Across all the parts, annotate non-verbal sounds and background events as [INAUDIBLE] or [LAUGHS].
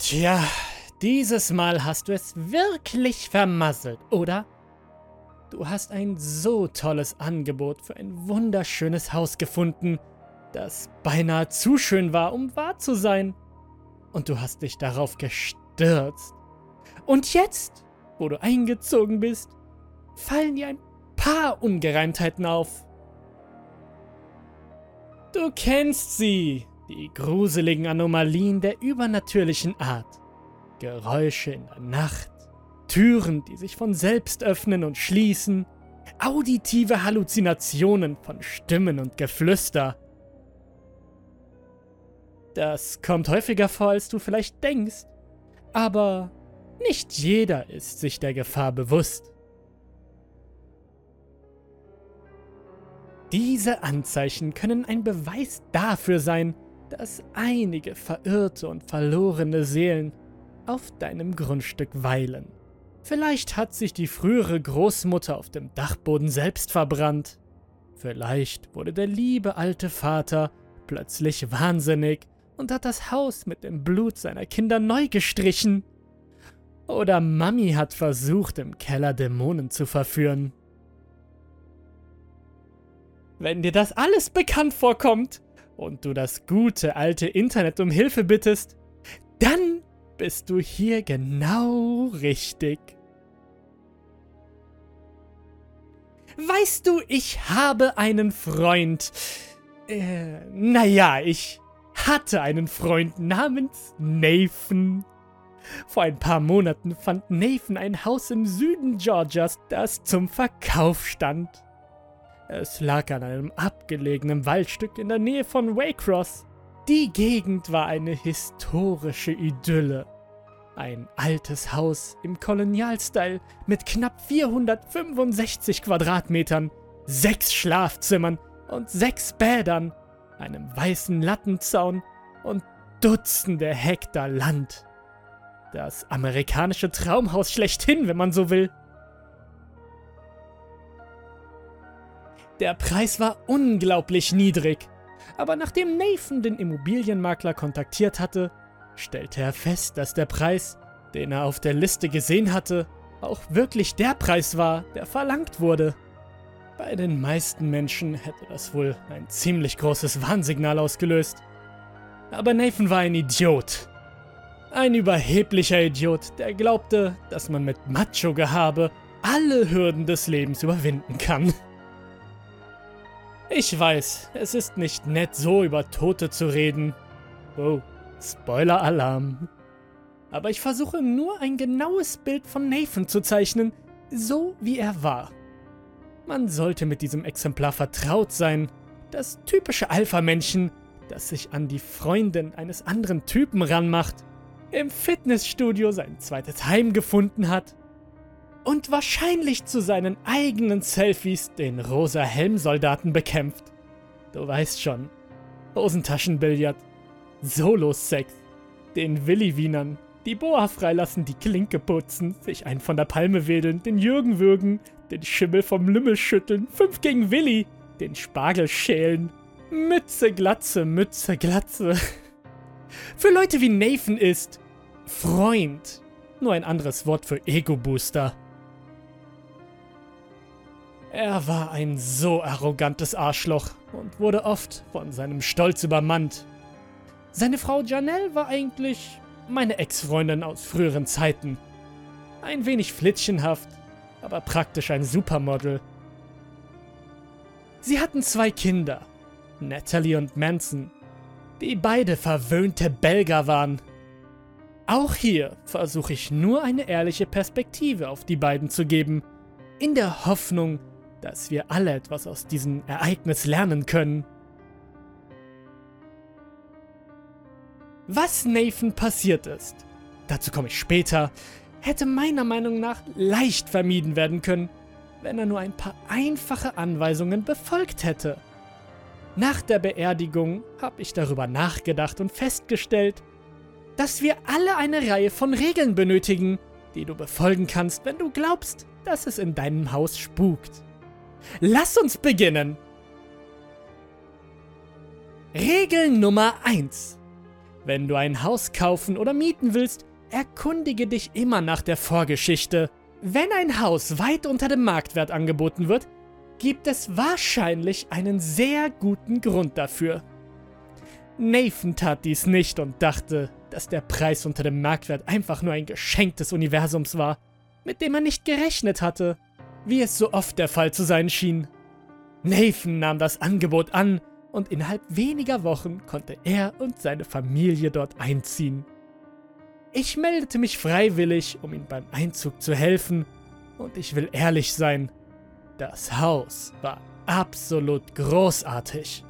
Tja, dieses Mal hast du es wirklich vermasselt, oder? Du hast ein so tolles Angebot für ein wunderschönes Haus gefunden, das beinahe zu schön war, um wahr zu sein. Und du hast dich darauf gestürzt. Und jetzt, wo du eingezogen bist, fallen dir ein paar Ungereimtheiten auf. Du kennst sie, die gruseligen Anomalien der übernatürlichen Art. Geräusche in der Nacht, Türen, die sich von selbst öffnen und schließen, auditive Halluzinationen von Stimmen und Geflüster. Das kommt häufiger vor, als du vielleicht denkst, aber nicht jeder ist sich der Gefahr bewusst. Diese Anzeichen können ein Beweis dafür sein, dass einige verirrte und verlorene Seelen auf deinem Grundstück weilen. Vielleicht hat sich die frühere Großmutter auf dem Dachboden selbst verbrannt. Vielleicht wurde der liebe alte Vater plötzlich wahnsinnig und hat das Haus mit dem Blut seiner Kinder neu gestrichen. Oder Mami hat versucht, im Keller Dämonen zu verführen. Wenn dir das alles bekannt vorkommt und du das gute alte Internet um Hilfe bittest, dann bist du hier genau richtig. Weißt du, ich habe einen Freund. Äh, naja, ich hatte einen Freund namens Nathan. Vor ein paar Monaten fand Nathan ein Haus im Süden Georgias, das zum Verkauf stand. Es lag an einem abgelegenen Waldstück in der Nähe von Waycross. Die Gegend war eine historische Idylle. Ein altes Haus im Kolonialstyle mit knapp 465 Quadratmetern, sechs Schlafzimmern und sechs Bädern, einem weißen Lattenzaun und Dutzende Hektar Land. Das amerikanische Traumhaus schlechthin, wenn man so will. Der Preis war unglaublich niedrig. Aber nachdem Nathan den Immobilienmakler kontaktiert hatte, stellte er fest, dass der Preis, den er auf der Liste gesehen hatte, auch wirklich der Preis war, der verlangt wurde. Bei den meisten Menschen hätte das wohl ein ziemlich großes Warnsignal ausgelöst. Aber Nathan war ein Idiot. Ein überheblicher Idiot, der glaubte, dass man mit Macho-Gehabe alle Hürden des Lebens überwinden kann. Ich weiß, es ist nicht nett, so über Tote zu reden. Oh, Spoiler-Alarm. Aber ich versuche nur ein genaues Bild von Nathan zu zeichnen, so wie er war. Man sollte mit diesem Exemplar vertraut sein. Das typische Alpha-Männchen, das sich an die Freundin eines anderen Typen ranmacht, im Fitnessstudio sein zweites Heim gefunden hat und wahrscheinlich zu seinen eigenen Selfies den rosa Helmsoldaten bekämpft. Du weißt schon. Hosentaschenbillard, Solo-Sex, den Willi-Wienern, die Boa freilassen, die Klinke putzen, sich einen von der Palme wedeln, den Jürgen würgen, den Schimmel vom Lümmel schütteln, fünf gegen Willi, den Spargel schälen. Mütze, Glatze, Mütze, Glatze. [LAUGHS] Für Leute wie Nathan ist Freund nur ein anderes Wort für Ego-Booster. Er war ein so arrogantes Arschloch und wurde oft von seinem Stolz übermannt. Seine Frau Janelle war eigentlich meine Ex-Freundin aus früheren Zeiten. Ein wenig flittchenhaft, aber praktisch ein Supermodel. Sie hatten zwei Kinder, Natalie und Manson, die beide verwöhnte Belger waren. Auch hier versuche ich nur eine ehrliche Perspektive auf die beiden zu geben, in der Hoffnung, dass wir alle etwas aus diesem Ereignis lernen können. Was Nathan passiert ist, dazu komme ich später, hätte meiner Meinung nach leicht vermieden werden können, wenn er nur ein paar einfache Anweisungen befolgt hätte. Nach der Beerdigung habe ich darüber nachgedacht und festgestellt, dass wir alle eine Reihe von Regeln benötigen, die du befolgen kannst, wenn du glaubst, dass es in deinem Haus spukt. Lass uns beginnen. Regel Nummer 1. Wenn du ein Haus kaufen oder mieten willst, erkundige dich immer nach der Vorgeschichte. Wenn ein Haus weit unter dem Marktwert angeboten wird, gibt es wahrscheinlich einen sehr guten Grund dafür. Nathan tat dies nicht und dachte, dass der Preis unter dem Marktwert einfach nur ein Geschenk des Universums war, mit dem er nicht gerechnet hatte, wie es so oft der Fall zu sein schien. Nathan nahm das Angebot an und innerhalb weniger Wochen konnte er und seine Familie dort einziehen. Ich meldete mich freiwillig, um ihm beim Einzug zu helfen, und ich will ehrlich sein, das Haus war absolut großartig.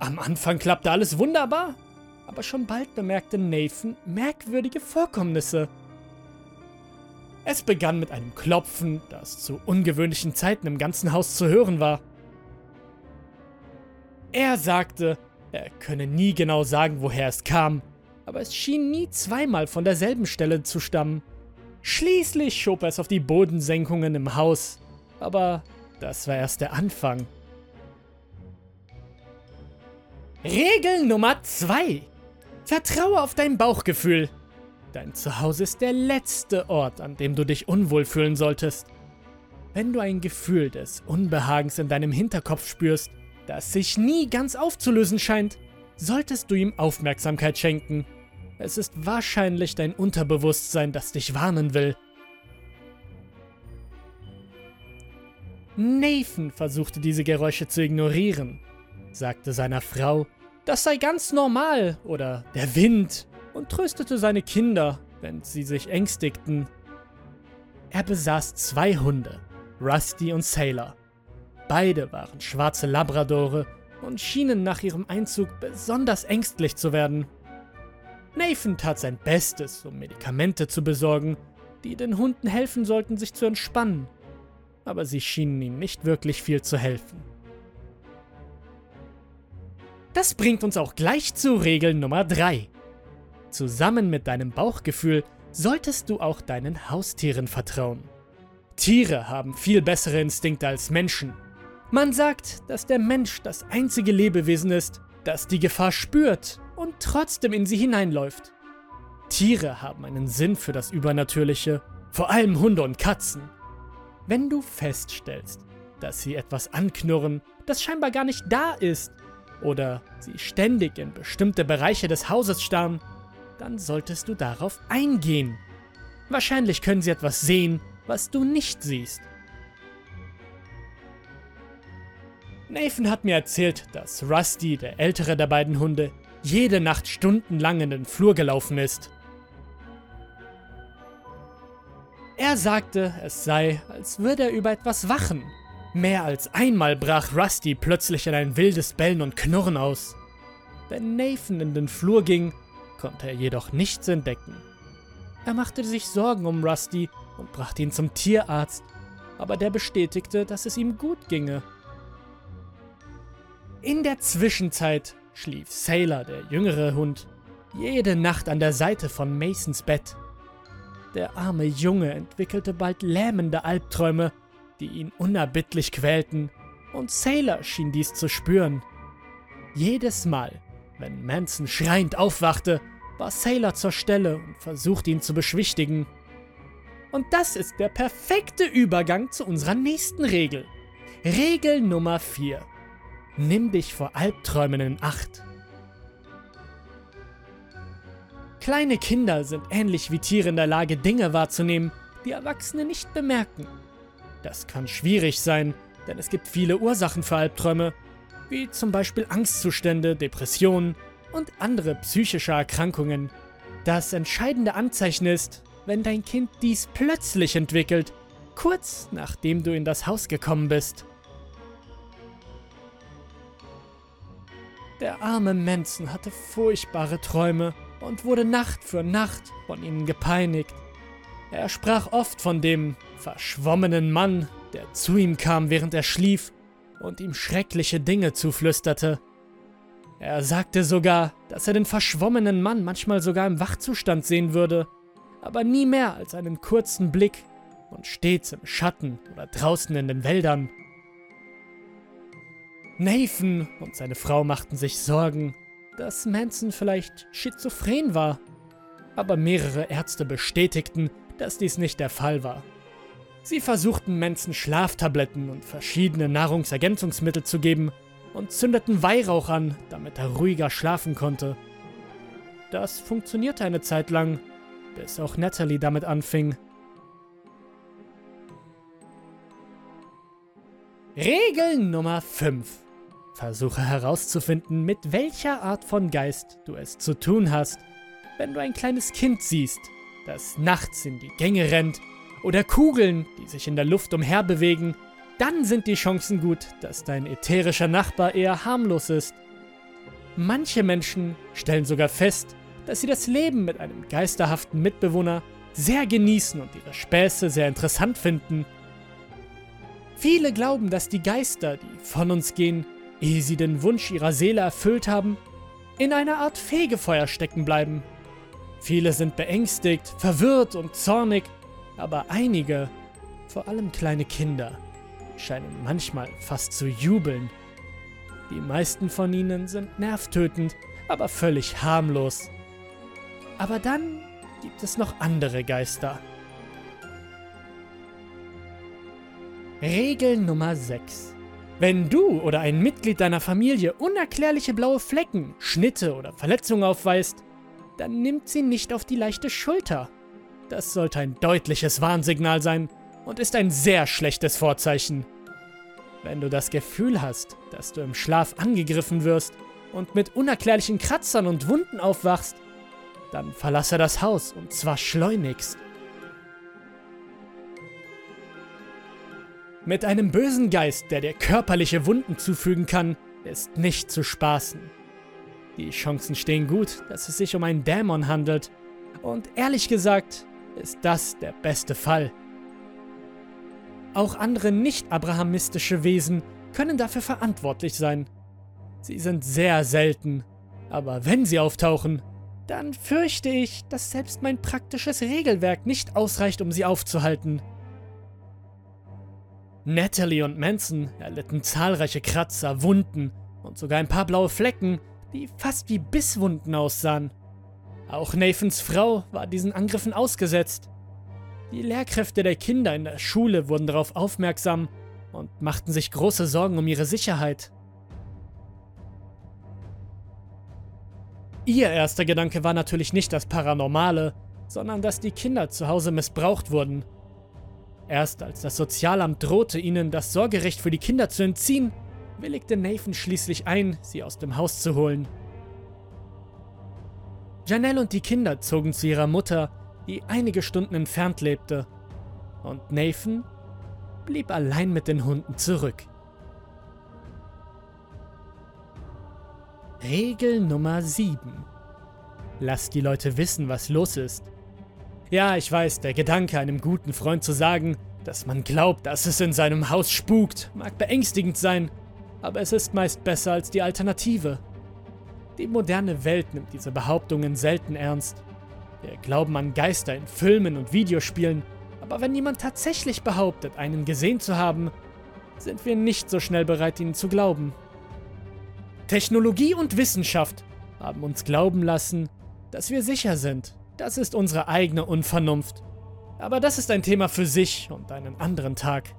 Am Anfang klappte alles wunderbar, aber schon bald bemerkte Nathan merkwürdige Vorkommnisse. Es begann mit einem Klopfen, das zu ungewöhnlichen Zeiten im ganzen Haus zu hören war. Er sagte, er könne nie genau sagen, woher es kam, aber es schien nie zweimal von derselben Stelle zu stammen. Schließlich schob er es auf die Bodensenkungen im Haus, aber das war erst der Anfang. Regel Nummer 2. Vertraue auf dein Bauchgefühl. Dein Zuhause ist der letzte Ort, an dem du dich unwohl fühlen solltest. Wenn du ein Gefühl des Unbehagens in deinem Hinterkopf spürst, das sich nie ganz aufzulösen scheint, solltest du ihm Aufmerksamkeit schenken. Es ist wahrscheinlich dein Unterbewusstsein, das dich warnen will. Nathan versuchte diese Geräusche zu ignorieren, sagte seiner Frau, das sei ganz normal oder der Wind und tröstete seine Kinder, wenn sie sich ängstigten. Er besaß zwei Hunde, Rusty und Sailor. Beide waren schwarze Labradore und schienen nach ihrem Einzug besonders ängstlich zu werden. Nathan tat sein Bestes, um Medikamente zu besorgen, die den Hunden helfen sollten, sich zu entspannen, aber sie schienen ihm nicht wirklich viel zu helfen. Das bringt uns auch gleich zu Regel Nummer 3. Zusammen mit deinem Bauchgefühl solltest du auch deinen Haustieren vertrauen. Tiere haben viel bessere Instinkte als Menschen. Man sagt, dass der Mensch das einzige Lebewesen ist, das die Gefahr spürt und trotzdem in sie hineinläuft. Tiere haben einen Sinn für das Übernatürliche, vor allem Hunde und Katzen. Wenn du feststellst, dass sie etwas anknurren, das scheinbar gar nicht da ist, oder sie ständig in bestimmte Bereiche des Hauses starren, dann solltest du darauf eingehen. Wahrscheinlich können sie etwas sehen, was du nicht siehst. Nathan hat mir erzählt, dass Rusty, der ältere der beiden Hunde, jede Nacht stundenlang in den Flur gelaufen ist. Er sagte, es sei, als würde er über etwas wachen Mehr als einmal brach Rusty plötzlich in ein wildes Bellen und Knurren aus. Wenn Nathan in den Flur ging, konnte er jedoch nichts entdecken. Er machte sich Sorgen um Rusty und brachte ihn zum Tierarzt, aber der bestätigte, dass es ihm gut ginge. In der Zwischenzeit schlief Sailor, der jüngere Hund, jede Nacht an der Seite von Masons Bett. Der arme Junge entwickelte bald lähmende Albträume die ihn unerbittlich quälten, und Sailor schien dies zu spüren. Jedes Mal, wenn Manson schreiend aufwachte, war Sailor zur Stelle und versuchte ihn zu beschwichtigen. Und das ist der perfekte Übergang zu unserer nächsten Regel. Regel Nummer 4. Nimm dich vor Albträumen in Acht. Kleine Kinder sind ähnlich wie Tiere in der Lage, Dinge wahrzunehmen, die Erwachsene nicht bemerken. Das kann schwierig sein, denn es gibt viele Ursachen für Albträume, wie zum Beispiel Angstzustände, Depressionen und andere psychische Erkrankungen. Das entscheidende Anzeichen ist, wenn dein Kind dies plötzlich entwickelt, kurz nachdem du in das Haus gekommen bist. Der arme Manson hatte furchtbare Träume und wurde Nacht für Nacht von ihnen gepeinigt. Er sprach oft von dem verschwommenen Mann, der zu ihm kam, während er schlief und ihm schreckliche Dinge zuflüsterte. Er sagte sogar, dass er den verschwommenen Mann manchmal sogar im Wachzustand sehen würde, aber nie mehr als einen kurzen Blick und stets im Schatten oder draußen in den Wäldern. Nathan und seine Frau machten sich Sorgen, dass Manson vielleicht schizophren war. Aber mehrere Ärzte bestätigten, dass dies nicht der Fall war. Sie versuchten Manson Schlaftabletten und verschiedene Nahrungsergänzungsmittel zu geben und zündeten Weihrauch an, damit er ruhiger schlafen konnte. Das funktionierte eine Zeit lang, bis auch Natalie damit anfing. Regel Nummer 5. Versuche herauszufinden, mit welcher Art von Geist du es zu tun hast, wenn du ein kleines Kind siehst, das nachts in die Gänge rennt, oder Kugeln, die sich in der Luft umherbewegen, dann sind die Chancen gut, dass dein ätherischer Nachbar eher harmlos ist. Manche Menschen stellen sogar fest, dass sie das Leben mit einem geisterhaften Mitbewohner sehr genießen und ihre Späße sehr interessant finden. Viele glauben, dass die Geister, die von uns gehen, ehe sie den Wunsch ihrer Seele erfüllt haben, in einer Art Fegefeuer stecken bleiben. Viele sind beängstigt, verwirrt und zornig, aber einige, vor allem kleine Kinder, scheinen manchmal fast zu jubeln. Die meisten von ihnen sind nervtötend, aber völlig harmlos. Aber dann gibt es noch andere Geister. Regel Nummer 6. Wenn du oder ein Mitglied deiner Familie unerklärliche blaue Flecken, Schnitte oder Verletzungen aufweist, dann nimmt sie nicht auf die leichte Schulter. Das sollte ein deutliches Warnsignal sein und ist ein sehr schlechtes Vorzeichen. Wenn du das Gefühl hast, dass du im Schlaf angegriffen wirst und mit unerklärlichen Kratzern und Wunden aufwachst, dann verlasse das Haus und zwar schleunigst. Mit einem bösen Geist, der dir körperliche Wunden zufügen kann, ist nicht zu spaßen. Die Chancen stehen gut, dass es sich um einen Dämon handelt. Und ehrlich gesagt, ist das der beste Fall. Auch andere nicht-abrahamistische Wesen können dafür verantwortlich sein. Sie sind sehr selten, aber wenn sie auftauchen, dann fürchte ich, dass selbst mein praktisches Regelwerk nicht ausreicht, um sie aufzuhalten. Natalie und Manson erlitten zahlreiche Kratzer, Wunden und sogar ein paar blaue Flecken, die fast wie Bisswunden aussahen. Auch Nathans Frau war diesen Angriffen ausgesetzt. Die Lehrkräfte der Kinder in der Schule wurden darauf aufmerksam und machten sich große Sorgen um ihre Sicherheit. Ihr erster Gedanke war natürlich nicht das Paranormale, sondern dass die Kinder zu Hause missbraucht wurden. Erst als das Sozialamt drohte, ihnen das Sorgerecht für die Kinder zu entziehen, willigte Nathan schließlich ein, sie aus dem Haus zu holen. Janelle und die Kinder zogen zu ihrer Mutter, die einige Stunden entfernt lebte. Und Nathan blieb allein mit den Hunden zurück. Regel Nummer 7. Lass die Leute wissen, was los ist. Ja, ich weiß, der Gedanke, einem guten Freund zu sagen, dass man glaubt, dass es in seinem Haus spukt, mag beängstigend sein, aber es ist meist besser als die Alternative. Die moderne Welt nimmt diese Behauptungen selten ernst. Wir glauben an Geister in Filmen und Videospielen, aber wenn jemand tatsächlich behauptet, einen gesehen zu haben, sind wir nicht so schnell bereit, ihnen zu glauben. Technologie und Wissenschaft haben uns glauben lassen, dass wir sicher sind. Das ist unsere eigene Unvernunft. Aber das ist ein Thema für sich und einen anderen Tag.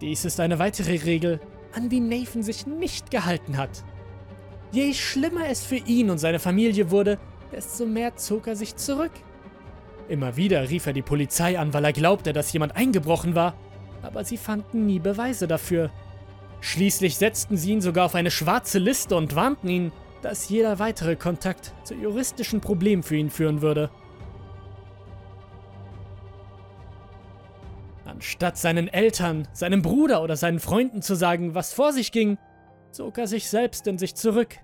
Dies ist eine weitere Regel, an die Nathan sich nicht gehalten hat. Je schlimmer es für ihn und seine Familie wurde, desto mehr zog er sich zurück. Immer wieder rief er die Polizei an, weil er glaubte, dass jemand eingebrochen war, aber sie fanden nie Beweise dafür. Schließlich setzten sie ihn sogar auf eine schwarze Liste und warnten ihn, dass jeder weitere Kontakt zu juristischen Problemen für ihn führen würde. Anstatt seinen Eltern, seinem Bruder oder seinen Freunden zu sagen, was vor sich ging, zog er sich selbst in sich zurück.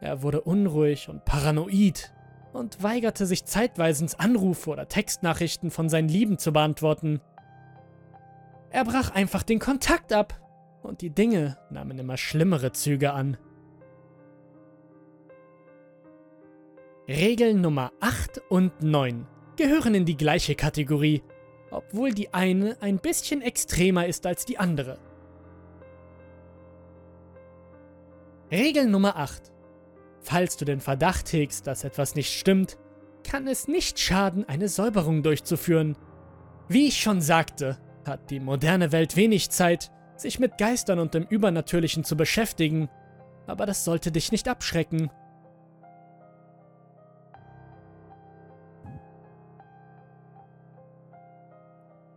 Er wurde unruhig und paranoid und weigerte sich zeitweisens Anrufe oder Textnachrichten von seinen Lieben zu beantworten. Er brach einfach den Kontakt ab und die Dinge nahmen immer schlimmere Züge an. Regeln Nummer 8 und 9 gehören in die gleiche Kategorie, obwohl die eine ein bisschen extremer ist als die andere. Regel Nummer 8. Falls du den Verdacht hegst, dass etwas nicht stimmt, kann es nicht schaden, eine Säuberung durchzuführen. Wie ich schon sagte, hat die moderne Welt wenig Zeit, sich mit Geistern und dem Übernatürlichen zu beschäftigen, aber das sollte dich nicht abschrecken.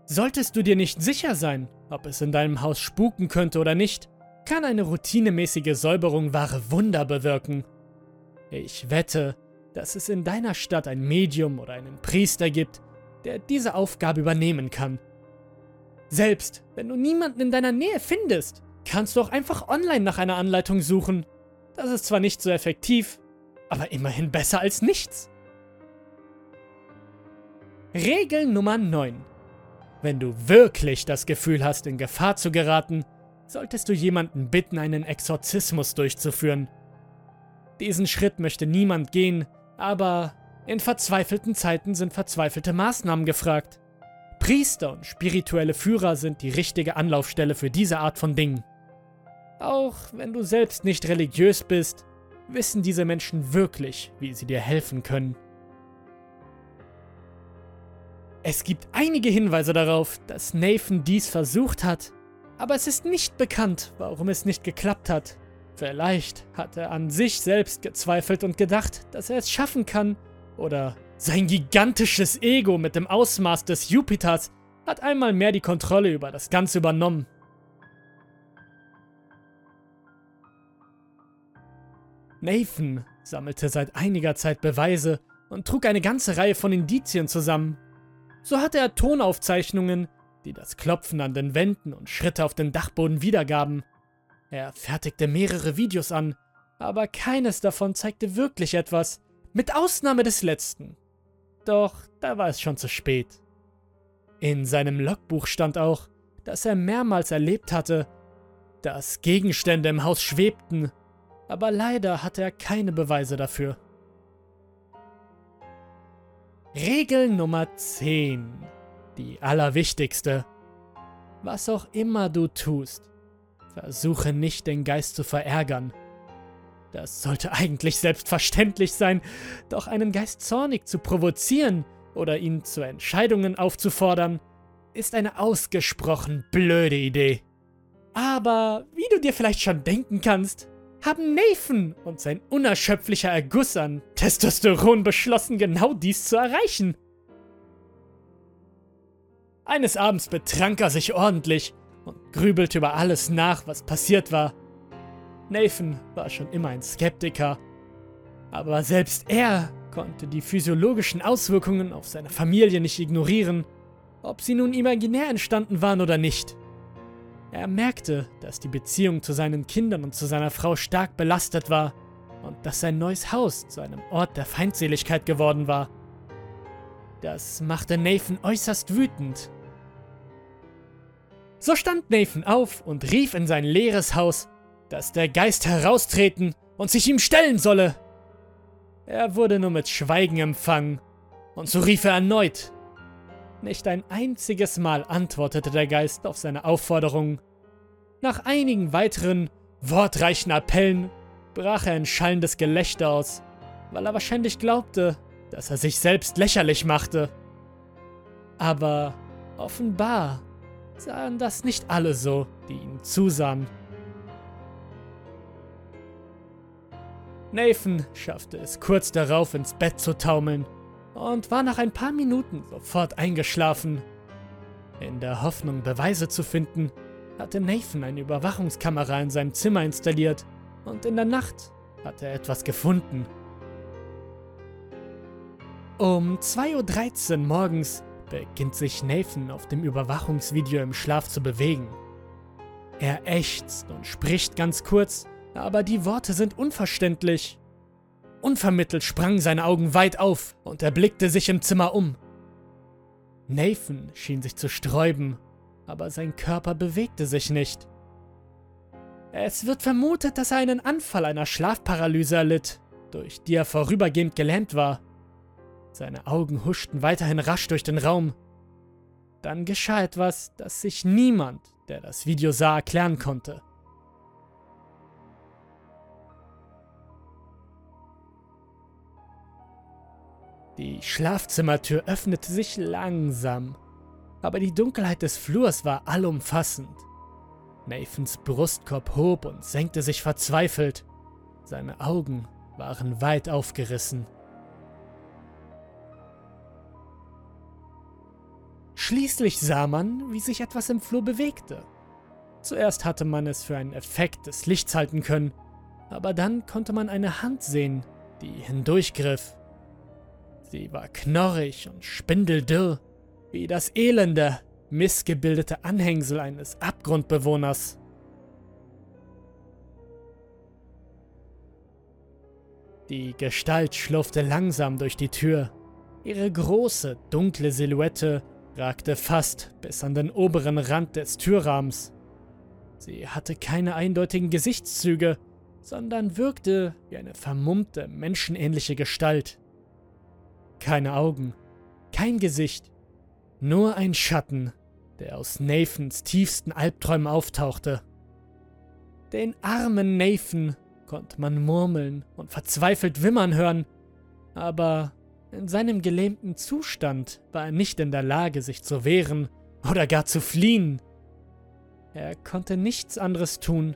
Solltest du dir nicht sicher sein, ob es in deinem Haus spuken könnte oder nicht, kann eine routinemäßige Säuberung wahre Wunder bewirken. Ich wette, dass es in deiner Stadt ein Medium oder einen Priester gibt, der diese Aufgabe übernehmen kann. Selbst wenn du niemanden in deiner Nähe findest, kannst du auch einfach online nach einer Anleitung suchen. Das ist zwar nicht so effektiv, aber immerhin besser als nichts. Regel Nummer 9. Wenn du wirklich das Gefühl hast, in Gefahr zu geraten, solltest du jemanden bitten, einen Exorzismus durchzuführen. Diesen Schritt möchte niemand gehen, aber in verzweifelten Zeiten sind verzweifelte Maßnahmen gefragt. Priester und spirituelle Führer sind die richtige Anlaufstelle für diese Art von Dingen. Auch wenn du selbst nicht religiös bist, wissen diese Menschen wirklich, wie sie dir helfen können. Es gibt einige Hinweise darauf, dass Nathan dies versucht hat, aber es ist nicht bekannt, warum es nicht geklappt hat. Vielleicht hat er an sich selbst gezweifelt und gedacht, dass er es schaffen kann, oder sein gigantisches Ego mit dem Ausmaß des Jupiters hat einmal mehr die Kontrolle über das Ganze übernommen. Nathan sammelte seit einiger Zeit Beweise und trug eine ganze Reihe von Indizien zusammen. So hatte er Tonaufzeichnungen, die das Klopfen an den Wänden und Schritte auf den Dachboden wiedergaben. Er fertigte mehrere Videos an, aber keines davon zeigte wirklich etwas, mit Ausnahme des letzten. Doch da war es schon zu spät. In seinem Logbuch stand auch, dass er mehrmals erlebt hatte, dass Gegenstände im Haus schwebten, aber leider hatte er keine Beweise dafür. Regel Nummer 10. Die allerwichtigste. Was auch immer du tust, versuche nicht den Geist zu verärgern. Das sollte eigentlich selbstverständlich sein, doch einen Geist zornig zu provozieren oder ihn zu Entscheidungen aufzufordern, ist eine ausgesprochen blöde Idee. Aber wie du dir vielleicht schon denken kannst, haben Nathan und sein unerschöpflicher Erguss an Testosteron beschlossen, genau dies zu erreichen. Eines Abends betrank er sich ordentlich und grübelte über alles nach, was passiert war. Nathan war schon immer ein Skeptiker, aber selbst er konnte die physiologischen Auswirkungen auf seine Familie nicht ignorieren, ob sie nun imaginär entstanden waren oder nicht. Er merkte, dass die Beziehung zu seinen Kindern und zu seiner Frau stark belastet war und dass sein neues Haus zu einem Ort der Feindseligkeit geworden war. Das machte Nathan äußerst wütend. So stand Nathan auf und rief in sein leeres Haus, dass der Geist heraustreten und sich ihm stellen solle. Er wurde nur mit Schweigen empfangen, und so rief er erneut. Nicht ein einziges Mal antwortete der Geist auf seine Aufforderung. Nach einigen weiteren, wortreichen Appellen brach er in schallendes Gelächter aus, weil er wahrscheinlich glaubte, dass er sich selbst lächerlich machte. Aber offenbar sahen das nicht alle so, die ihm zusahen. Nathan schaffte es kurz darauf ins Bett zu taumeln und war nach ein paar Minuten sofort eingeschlafen. In der Hoffnung, Beweise zu finden, hatte Nathan eine Überwachungskamera in seinem Zimmer installiert und in der Nacht hat er etwas gefunden. Um 2.13 Uhr morgens beginnt sich Nathan auf dem Überwachungsvideo im Schlaf zu bewegen. Er ächzt und spricht ganz kurz, aber die Worte sind unverständlich. Unvermittelt sprangen seine Augen weit auf und er blickte sich im Zimmer um. Nathan schien sich zu sträuben, aber sein Körper bewegte sich nicht. Es wird vermutet, dass er einen Anfall einer Schlafparalyse erlitt, durch die er vorübergehend gelähmt war. Seine Augen huschten weiterhin rasch durch den Raum. Dann geschah etwas, das sich niemand, der das Video sah, erklären konnte. Die Schlafzimmertür öffnete sich langsam, aber die Dunkelheit des Flurs war allumfassend. Nathans Brustkorb hob und senkte sich verzweifelt. Seine Augen waren weit aufgerissen. Schließlich sah man, wie sich etwas im Flur bewegte. Zuerst hatte man es für einen Effekt des Lichts halten können, aber dann konnte man eine Hand sehen, die hindurchgriff. Sie war knorrig und spindeldürr, wie das elende, missgebildete Anhängsel eines Abgrundbewohners. Die Gestalt schlurfte langsam durch die Tür. Ihre große, dunkle Silhouette ragte fast bis an den oberen Rand des Türrahmens. Sie hatte keine eindeutigen Gesichtszüge, sondern wirkte wie eine vermummte, menschenähnliche Gestalt. Keine Augen, kein Gesicht, nur ein Schatten, der aus Nathans tiefsten Albträumen auftauchte. Den armen Nathan konnte man murmeln und verzweifelt wimmern hören, aber in seinem gelähmten Zustand war er nicht in der Lage, sich zu wehren oder gar zu fliehen. Er konnte nichts anderes tun,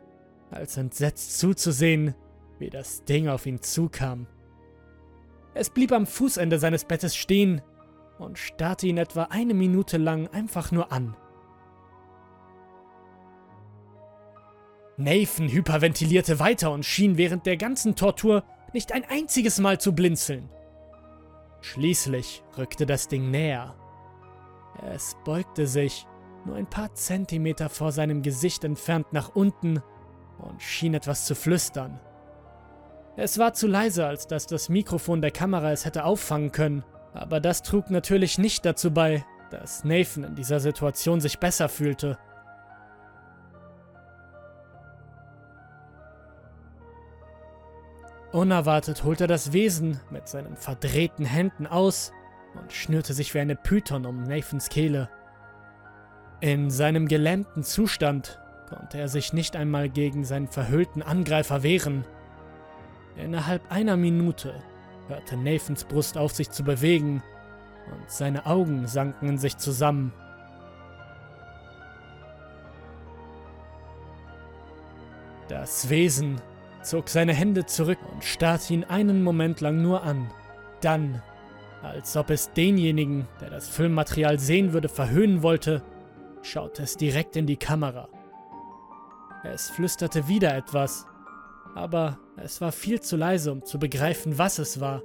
als entsetzt zuzusehen, wie das Ding auf ihn zukam. Es blieb am Fußende seines Bettes stehen und starrte ihn etwa eine Minute lang einfach nur an. Nathan hyperventilierte weiter und schien während der ganzen Tortur nicht ein einziges Mal zu blinzeln. Schließlich rückte das Ding näher. Es beugte sich, nur ein paar Zentimeter vor seinem Gesicht entfernt nach unten und schien etwas zu flüstern. Es war zu leise, als dass das Mikrofon der Kamera es hätte auffangen können, aber das trug natürlich nicht dazu bei, dass Nathan in dieser Situation sich besser fühlte. Unerwartet holte das Wesen mit seinen verdrehten Händen aus und schnürte sich wie eine Python um Nathans Kehle. In seinem gelähmten Zustand konnte er sich nicht einmal gegen seinen verhüllten Angreifer wehren. Innerhalb einer Minute hörte Nathans Brust auf sich zu bewegen und seine Augen sanken in sich zusammen. Das Wesen zog seine Hände zurück und starrte ihn einen Moment lang nur an. Dann, als ob es denjenigen, der das Filmmaterial sehen würde, verhöhnen wollte, schaute es direkt in die Kamera. Es flüsterte wieder etwas, aber es war viel zu leise, um zu begreifen, was es war.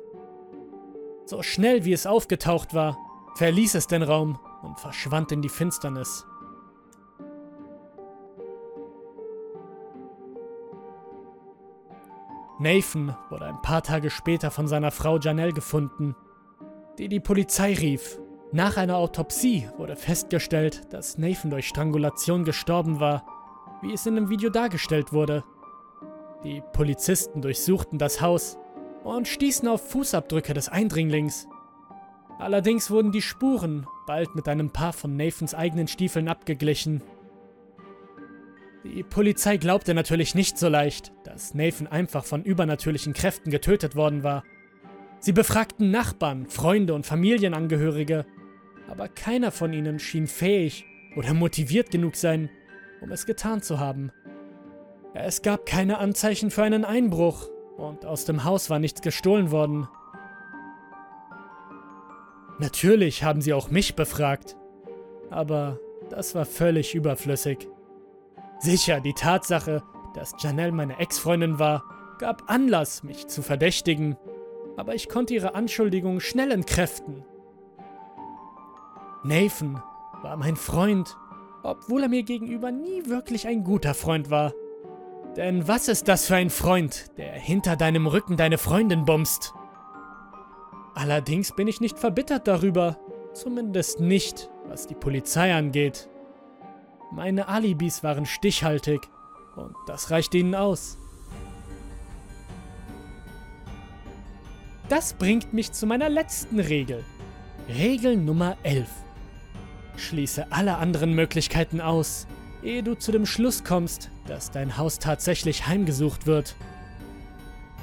So schnell wie es aufgetaucht war, verließ es den Raum und verschwand in die Finsternis. Nathan wurde ein paar Tage später von seiner Frau Janelle gefunden, die die Polizei rief. Nach einer Autopsie wurde festgestellt, dass Nathan durch Strangulation gestorben war wie es in dem Video dargestellt wurde. Die Polizisten durchsuchten das Haus und stießen auf Fußabdrücke des Eindringlings. Allerdings wurden die Spuren bald mit einem Paar von Nathans eigenen Stiefeln abgeglichen. Die Polizei glaubte natürlich nicht so leicht, dass Nathan einfach von übernatürlichen Kräften getötet worden war. Sie befragten Nachbarn, Freunde und Familienangehörige, aber keiner von ihnen schien fähig oder motiviert genug sein, um es getan zu haben. Es gab keine Anzeichen für einen Einbruch und aus dem Haus war nichts gestohlen worden. Natürlich haben sie auch mich befragt, aber das war völlig überflüssig. Sicher, die Tatsache, dass Janelle meine Ex-Freundin war, gab Anlass, mich zu verdächtigen, aber ich konnte ihre Anschuldigung schnell entkräften. Nathan war mein Freund obwohl er mir gegenüber nie wirklich ein guter Freund war. Denn was ist das für ein Freund, der hinter deinem Rücken deine Freundin bumst? Allerdings bin ich nicht verbittert darüber, zumindest nicht, was die Polizei angeht. Meine Alibis waren stichhaltig und das reicht ihnen aus. Das bringt mich zu meiner letzten Regel. Regel Nummer 11. Schließe alle anderen Möglichkeiten aus, ehe du zu dem Schluss kommst, dass dein Haus tatsächlich heimgesucht wird.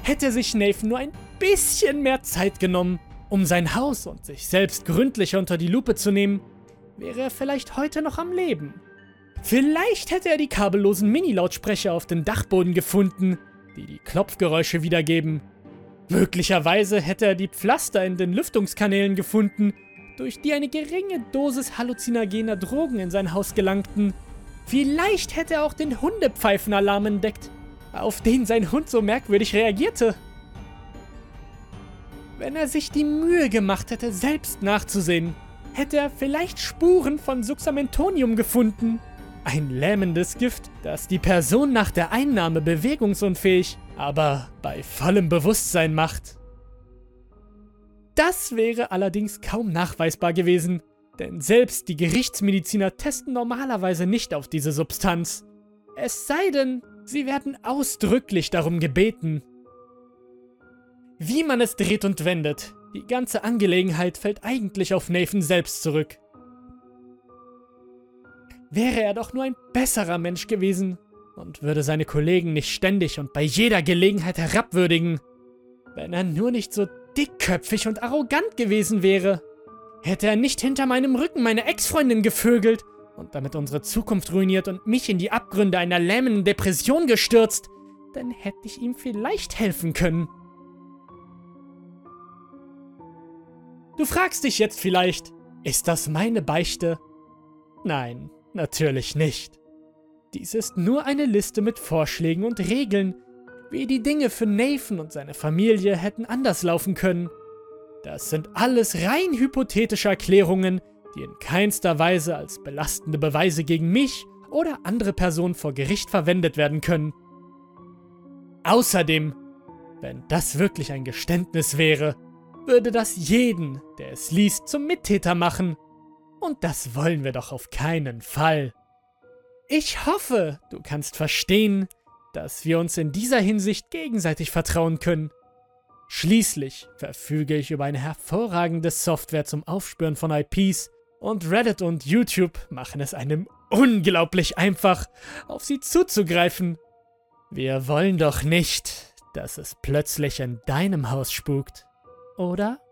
Hätte sich Nathan nur ein bisschen mehr Zeit genommen, Um sein Haus und sich selbst gründlich unter die Lupe zu nehmen, wäre er vielleicht heute noch am Leben. Vielleicht hätte er die kabellosen Mini-Lautsprecher auf dem Dachboden gefunden, die die Klopfgeräusche wiedergeben. Möglicherweise hätte er die Pflaster in den Lüftungskanälen gefunden, durch die eine geringe Dosis halluzinogener Drogen in sein Haus gelangten. Vielleicht hätte er auch den Hundepfeifenalarm entdeckt, auf den sein Hund so merkwürdig reagierte. Wenn er sich die Mühe gemacht hätte, selbst nachzusehen, hätte er vielleicht Spuren von Suxamentonium gefunden. Ein lähmendes Gift, das die Person nach der Einnahme bewegungsunfähig, aber bei vollem Bewusstsein macht. Das wäre allerdings kaum nachweisbar gewesen, denn selbst die Gerichtsmediziner testen normalerweise nicht auf diese Substanz. Es sei denn, sie werden ausdrücklich darum gebeten. Wie man es dreht und wendet, die ganze Angelegenheit fällt eigentlich auf Nathan selbst zurück. Wäre er doch nur ein besserer Mensch gewesen und würde seine Kollegen nicht ständig und bei jeder Gelegenheit herabwürdigen. Wenn er nur nicht so dickköpfig und arrogant gewesen wäre. Hätte er nicht hinter meinem Rücken meine Ex-Freundin gevögelt und damit unsere Zukunft ruiniert und mich in die Abgründe einer lähmenden Depression gestürzt, dann hätte ich ihm vielleicht helfen können. Du fragst dich jetzt vielleicht, ist das meine Beichte? Nein, natürlich nicht. Dies ist nur eine Liste mit Vorschlägen und Regeln, wie die Dinge für Nathan und seine Familie hätten anders laufen können. Das sind alles rein hypothetische Erklärungen, die in keinster Weise als belastende Beweise gegen mich oder andere Personen vor Gericht verwendet werden können. Außerdem, wenn das wirklich ein Geständnis wäre, würde das jeden, der es liest, zum Mittäter machen. Und das wollen wir doch auf keinen Fall. Ich hoffe, du kannst verstehen, dass wir uns in dieser Hinsicht gegenseitig vertrauen können. Schließlich verfüge ich über eine hervorragende Software zum Aufspüren von IPs und Reddit und YouTube machen es einem unglaublich einfach, auf sie zuzugreifen. Wir wollen doch nicht, dass es plötzlich in deinem Haus spukt oder?